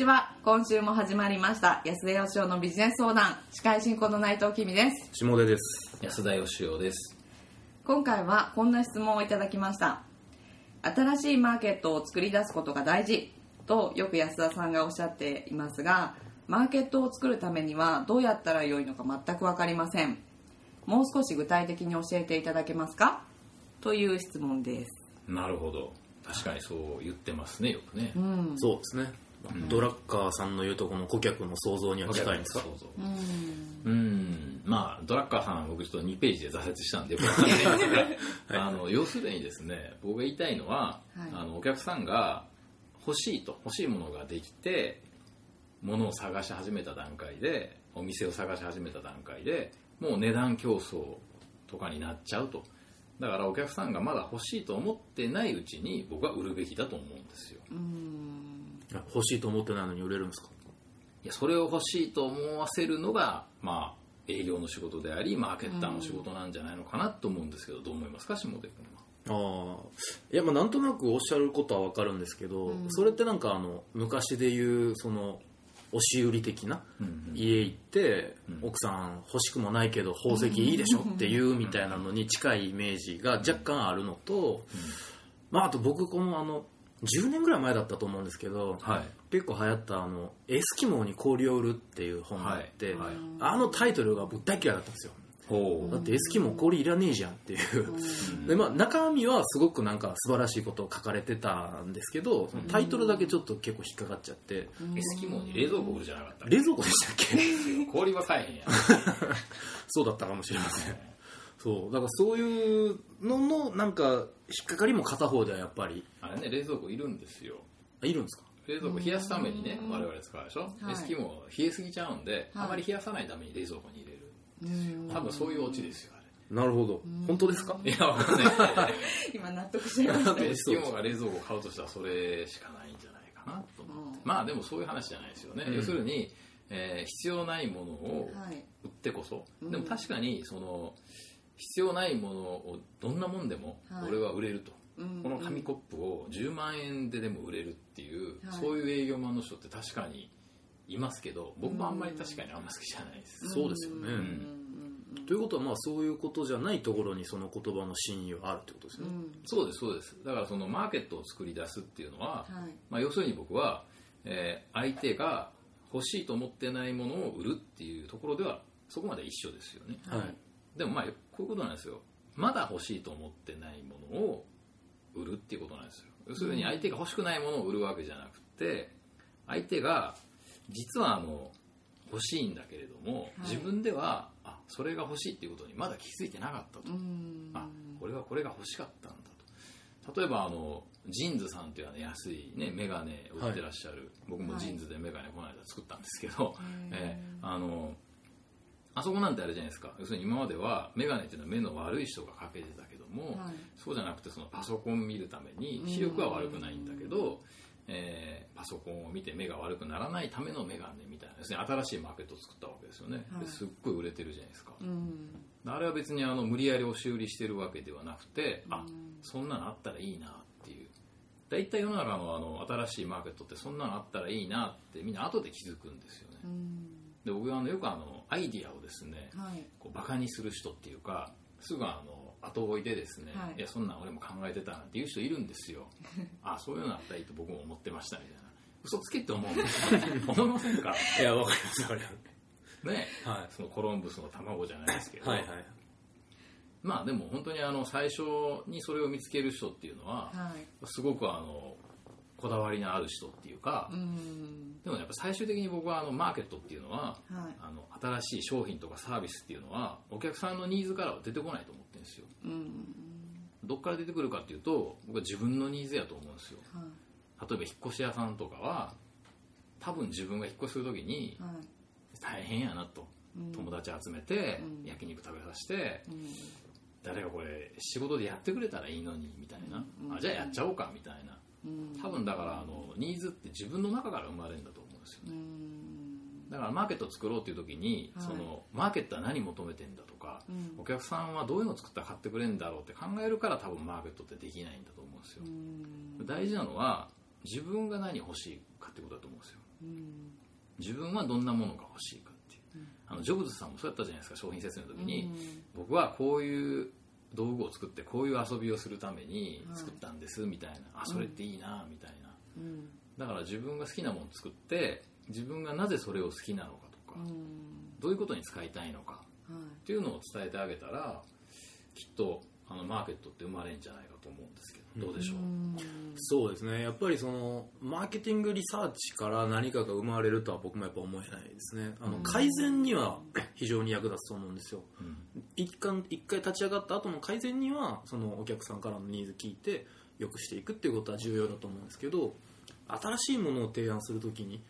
ちは。今週も始まりました。安田義雄のビジネス相談。司会進行の内藤君です。下出です。安田義雄です。今回はこんな質問をいただきました。新しいマーケットを作り出すことが大事。とよく安田さんがおっしゃっていますがマーケットを作るためにはどうやったらよいのか全く分かりません。もう少し具体的に教えていただけますか？という質問です。なるほど。確かにそう言ってますねよくね、うん。そうですね、ドラッカーさんの言うとこの顧客の想像には近いんですか？そうん。うん。まあドラッカーさん僕ちょっと2ページで挫折したんでよくわかん。ないですけどあの要するにですね僕が言いたいのは、はい。あのお客さんが欲しいと欲しいものができて物を探し始めた段階でお店を探し始めた段階でもう値段競争とかになっちゃうと。だからお客さんがまだ欲しいと思ってないうちに僕は売るべきだと思うんですよ。あ欲しいと思ってないのに売れるんですか？いやそれを欲しいと思わせるのがまあ営業の仕事でありマーケッターの仕事なんじゃないのかなと思うんですけど、どう思いますか？下出君は。ああいやまあなんとなくおっしゃることは分かるんですけど、それってなんかあの昔で言うその押し売り的な、うん家行って、うん。奥さん欲しくもないけど宝石いいでしょ？っていうみたいなのに近いイメージが若干あるのと、まあ、あと僕このあの10年ぐらい前だったと思うんですけど、はい。結構流行ったあの「エスキモーに氷を売る」っていう本があって、はい。はい。あのタイトルが僕大嫌いだったんですよ。ほだってエスキモー氷いらねえじゃんっていう、でまあ、中身はすごくなんか素晴らしいことを書かれてたんですけどそのタイトルだけちょっと結構引っかかっちゃって、エスキモーに冷蔵庫売るじゃなかった冷蔵庫でしたっけ 氷は買えへんやん。そうだったかもしれませんそうだからそういうののなんか引っかかりも片方ではやっぱり。あれね冷蔵庫いるんですよ。あいるんですか？冷蔵庫冷やすためにね我々使うでしょ、はい。エスキモー冷えすぎちゃうんで、はい。あまり冷やさないために冷蔵庫に入れる多分そういうオチですよあなるほど。本当ですか？れいやわかんない。今納得しちゃいました。エスキモーが冷蔵庫を買うとしたらそれしかないんじゃないかなと思って、まあでもそういう話じゃないですよね、うん。要するに、えー必要ないものをはい。売ってこそ、うん。でも確かにその必要ないものをどんなもんでもはい。俺は売れると、うんこの紙コップを10万円ででも売れるっていう、はい。そういう営業マンの人って確かにいますけど僕もあんまり確かにあんま好きじゃないです、そうですよね、うんということはまあそういうことじゃないところにその言葉の真意はあるってことですね、うん。そうですそうです。だからそのマーケットを作り出すっていうのは、はい。まあ、要するに僕は、えー相手が欲しいと思ってないものを売るっていうところではそこまで一緒ですよね、はいでもまあこういうことなんですよ。まだ欲しいと思ってないものを売るっていうことなんですよ。要するに相手が欲しくないものを売るわけじゃなくて相手が実はあの欲しいんだけれども、はい。自分ではあそれが欲しいっていうことにまだ気づいてなかったと、うん。あこれはこれが欲しかったんだと。例えばあの JINS さんっていうあの安い、ね、メガネを売ってらっしゃる、僕も JINS でメガネこの間作ったんですけど、えーあのあそこなんてあれじゃないですか。要するに今まではメガネっていうのは目の悪い人がかけてたけども、はい。そうじゃなくてそのパソコン見るために視力は悪くないんだけど、えーパソコンを見て目が悪くならないためのメガネみたいな要するに新しいマーケットを作ったわけですよね、はい。ですっごい売れてるじゃないですか、うん。あれは別にあの無理やり押し売りしてるわけではなくて、あそんなのあったらいいなっていう。大体世の中のあの新しいマーケットってそんなのあったらいいなってみんな後で気づくんですよね。うんで僕はあのよくあのアイディアをですねはい。こうバカにする人っていうかすぐあの後追いでですね、はい。い、やそんなん俺も考えてたなんていう人いるんですよ。あそういうのあったらいいと僕も思ってましたみたいな。嘘つけって思うん。ですよ思いませんか。いやわかりますわかります。ね。はそのコロンブスの卵じゃないですけど、はいはい。まあでも本当にあの最初にそれを見つける人っていうのははい。すごくあのこだわりのある人っていうか、うん。でもやっぱ最終的に僕はあのマーケットっていうのははい。あの新しい商品とかサービスっていうのはお客さんのニーズからは出てこないと思ってるんですよ。うん。どっから出てくるかっていうと僕は自分のニーズやと思うんですよ。はい。例えば引っ越し屋さんとかは多分自分が引っ越しする時にはい。大変やなと。うん。友達集めてうん。焼肉食べさせてうん。誰がこれ仕事でやってくれたらいいのにみたいな。うん。あじゃあやっちゃおうかみたいな。うん多分だからあのニーズって自分の中から生まれるんだと思うんですようん。だからマーケットを作ろうっていう時に、はい。そのマーケットは何求めてんだとか、うん。お客さんはどういうのを作ったら買ってくれるんだろうって考えるから多分マーケットってできないんだと思うんですよ、うん。大事なのは自分が何欲しいかってことだと思うんですよ。うん。自分はどんなものが欲しいかっていう、あのジョブズさんもそうやったじゃないですか商品説明の時に、僕はこういう道具を作ってこういう遊びをするために作ったんですみたいな、あそれっていいなみたいな。うん。だから自分が好きなものを作って自分がなぜそれを好きなのかとか、うん。どういうことに使いたいのかはい。っていうのを伝えてあげたらきっとあのマーケットって生まれるんじゃないかと思うんですけどどうでしょう、そうですね。やっぱりそのマーケティングリサーチから何かが生まれるとは僕もやっぱ思えないですね。あの改善には 非常に役立つと思うんですよ。うん一回一回立ち上がった後の改善にはそのお客さんからのニーズ聞いて良くしていくっていうことは重要だと思うんですけど新しいものを提案するときに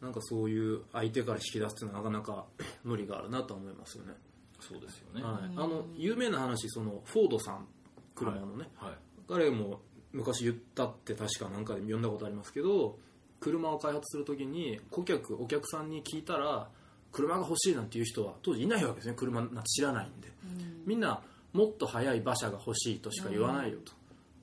なんかそういう相手から引き出すっていうのはなかなか 無理があるなとは思いますよね、そうですよね。はい、あの有名な話そのフォードさん車のね、はい。彼も昔言ったって確か何かで読んだことありますけど車を開発するときに顧客お客さんに聞いたら車が欲しいなんていう人は当時いないわけですね。車なんて知らないんで。みんなもっと速い馬車が欲しいとしか言わないよと、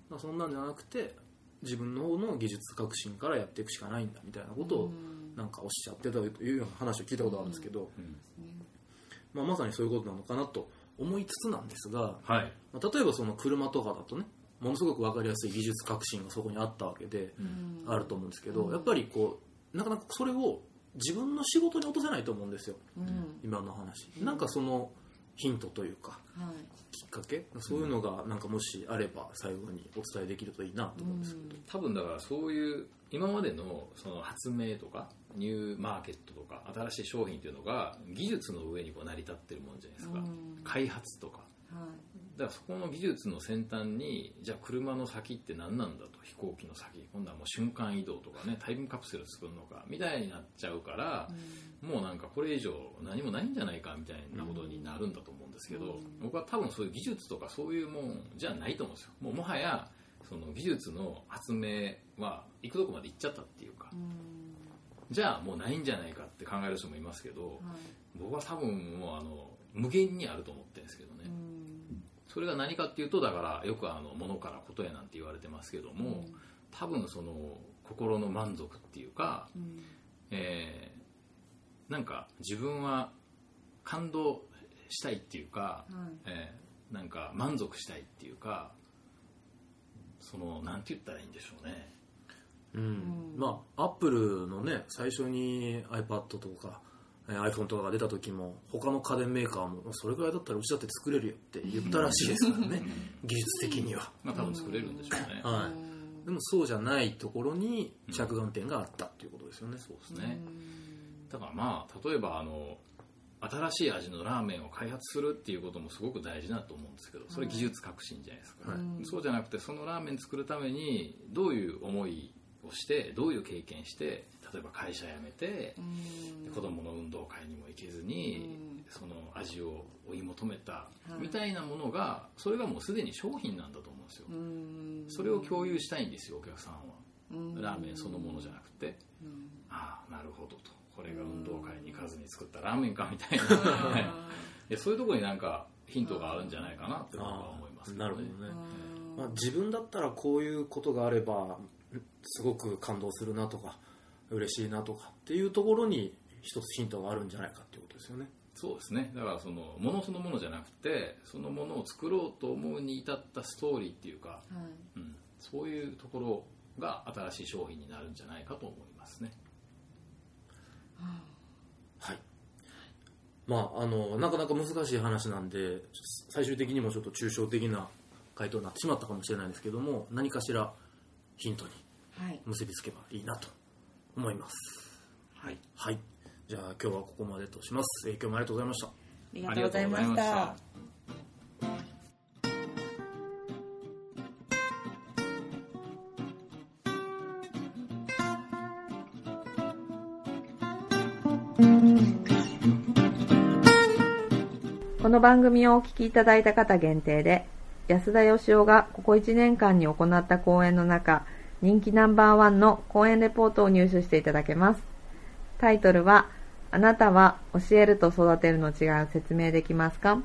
まあそんなんじゃなくて自分の方の技術革新からやっていくしかないんだみたいなことをなんかおっしゃってたというような話を聞いたことがあるんですけど、まあ、まさにそういうことなのかなと思いつつなんですが、はい。まあ例えばその車とかだとねものすごく分かりやすい技術革新がそこにあったわけで、あると思うんですけど、やっぱりこうなかなかそれを自分の仕事に落とせないと思うんですよ。うん。今の話、なんかそのヒントというかはい。きっかけ？そういうのがなんかもしあれば最後にお伝えできるといいなと思うんですけど、多分だからそういう今までのその発明とかニューマーケットとか新しい商品っていうのが技術の上にこう成り立ってるもんじゃないですか、うん。開発とか。はいだからそこの技術の先端にじゃあ車の先って何なんだと。飛行機の先。今度はもう瞬間移動とかねタイムカプセル作るのかみたいになっちゃうから、もうなんかこれ以上何もないんじゃないかみたいなことになるんだと思うんですけど、僕は多分そういう技術とかそういうもんじゃないと思うんですよ。もうもはやその技術の発明は行くとこまで行っちゃったっていうか、じゃあもうないんじゃないかって考える人もいますけど、僕は多分もうあの無限にあると思ってるんですけどね、それが何かっていうとだからよくあの物からことやなんて言われてますけども、多分その心の満足っていうか、えーなんか自分は感動したいっていうか、えーなんか満足したいっていうかそのなんて言ったらいいんでしょうね。うん。まあアップルのね最初に iPad とかえー iPhone とかが出た時も他の家電メーカーもそれぐらいだったらうちだって作れるよって言ったらしいですからね。技術的には、まあ多分作れるんでしょうね、はい、でもそうじゃないところに着眼点があったっていうことですよね、そうですね。だからまあ例えばあの新しい味のラーメンを開発するっていうこともすごく大事だと思うんですけどそれ技術革新じゃないですか、はい。そうじゃなくてそのラーメン作るためにどういう思いをしてどういう経験して例えば会社辞めて子供の運動会にも行けずにその味を追い求めたみたいなものがそれがもうすでに商品なんだと思うんですよ。それを共有したいんですよお客さんは。ラーメンそのものじゃなくて。ああなるほどと。これが運動会に行かずに作ったラーメンかみたいな。はいいやそういうところになんかヒントがあるんじゃないかなって僕は思いますけどなるほどね、まあ、自分だったらこういうことがあればすごく感動するなとか嬉しいなとかっていうところに一つヒントがあるんじゃないかっていうことですよね。そうですね。だからそのものそのものじゃなくてそのものを作ろうと思うに至ったストーリーっていうか、うん、そういうところが新しい商品になるんじゃないかと思いますね。はい。まああのなかなか難しい話なんで最終的にもちょっと抽象的な回答になってしまったかもしれないですけども何かしらヒントにはい。結びつけばいいなと思います。はい。はい。じゃあ今日はここまでとします、えー今日もありがとうございました。ありがとうございました。この番組をお聞きいただいた方限定で安田義雄がここ1年間に行った講演の中人気ナンバーワンの講演レポートを入手していただけますタイトルは「あなたは教えると育てるの違いを説明できますか?」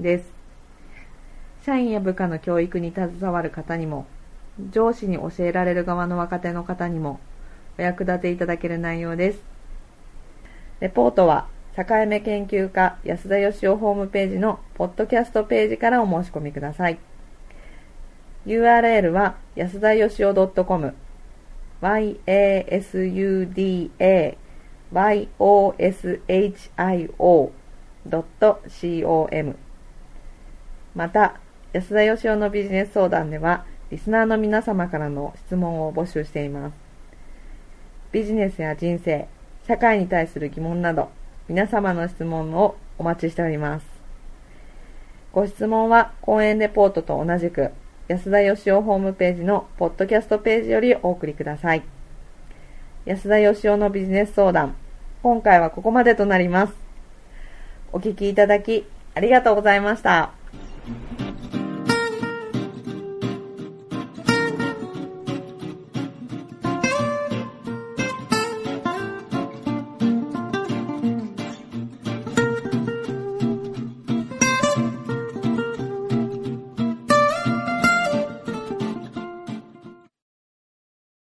です社員や部下の教育に携わる方にも上司に教えられる側の若手の方にもお役立ていただける内容です。レポートは、境目研究家安田義雄ホームページのポッドキャストページからお申し込みください。URL は安田義雄 .com yasudayoshio.com また、安田義雄のビジネス相談では、リスナーの皆様からの質問を募集しています。ビジネスや人生、社会に対する疑問など、皆様の質問をお待ちしております。ご質問は、講演レポートと同じく、安田義雄ホームページのポッドキャストページよりお送りください。安田義雄のビジネス相談、今回はここまでとなります。お聞きいただき、ありがとうございました。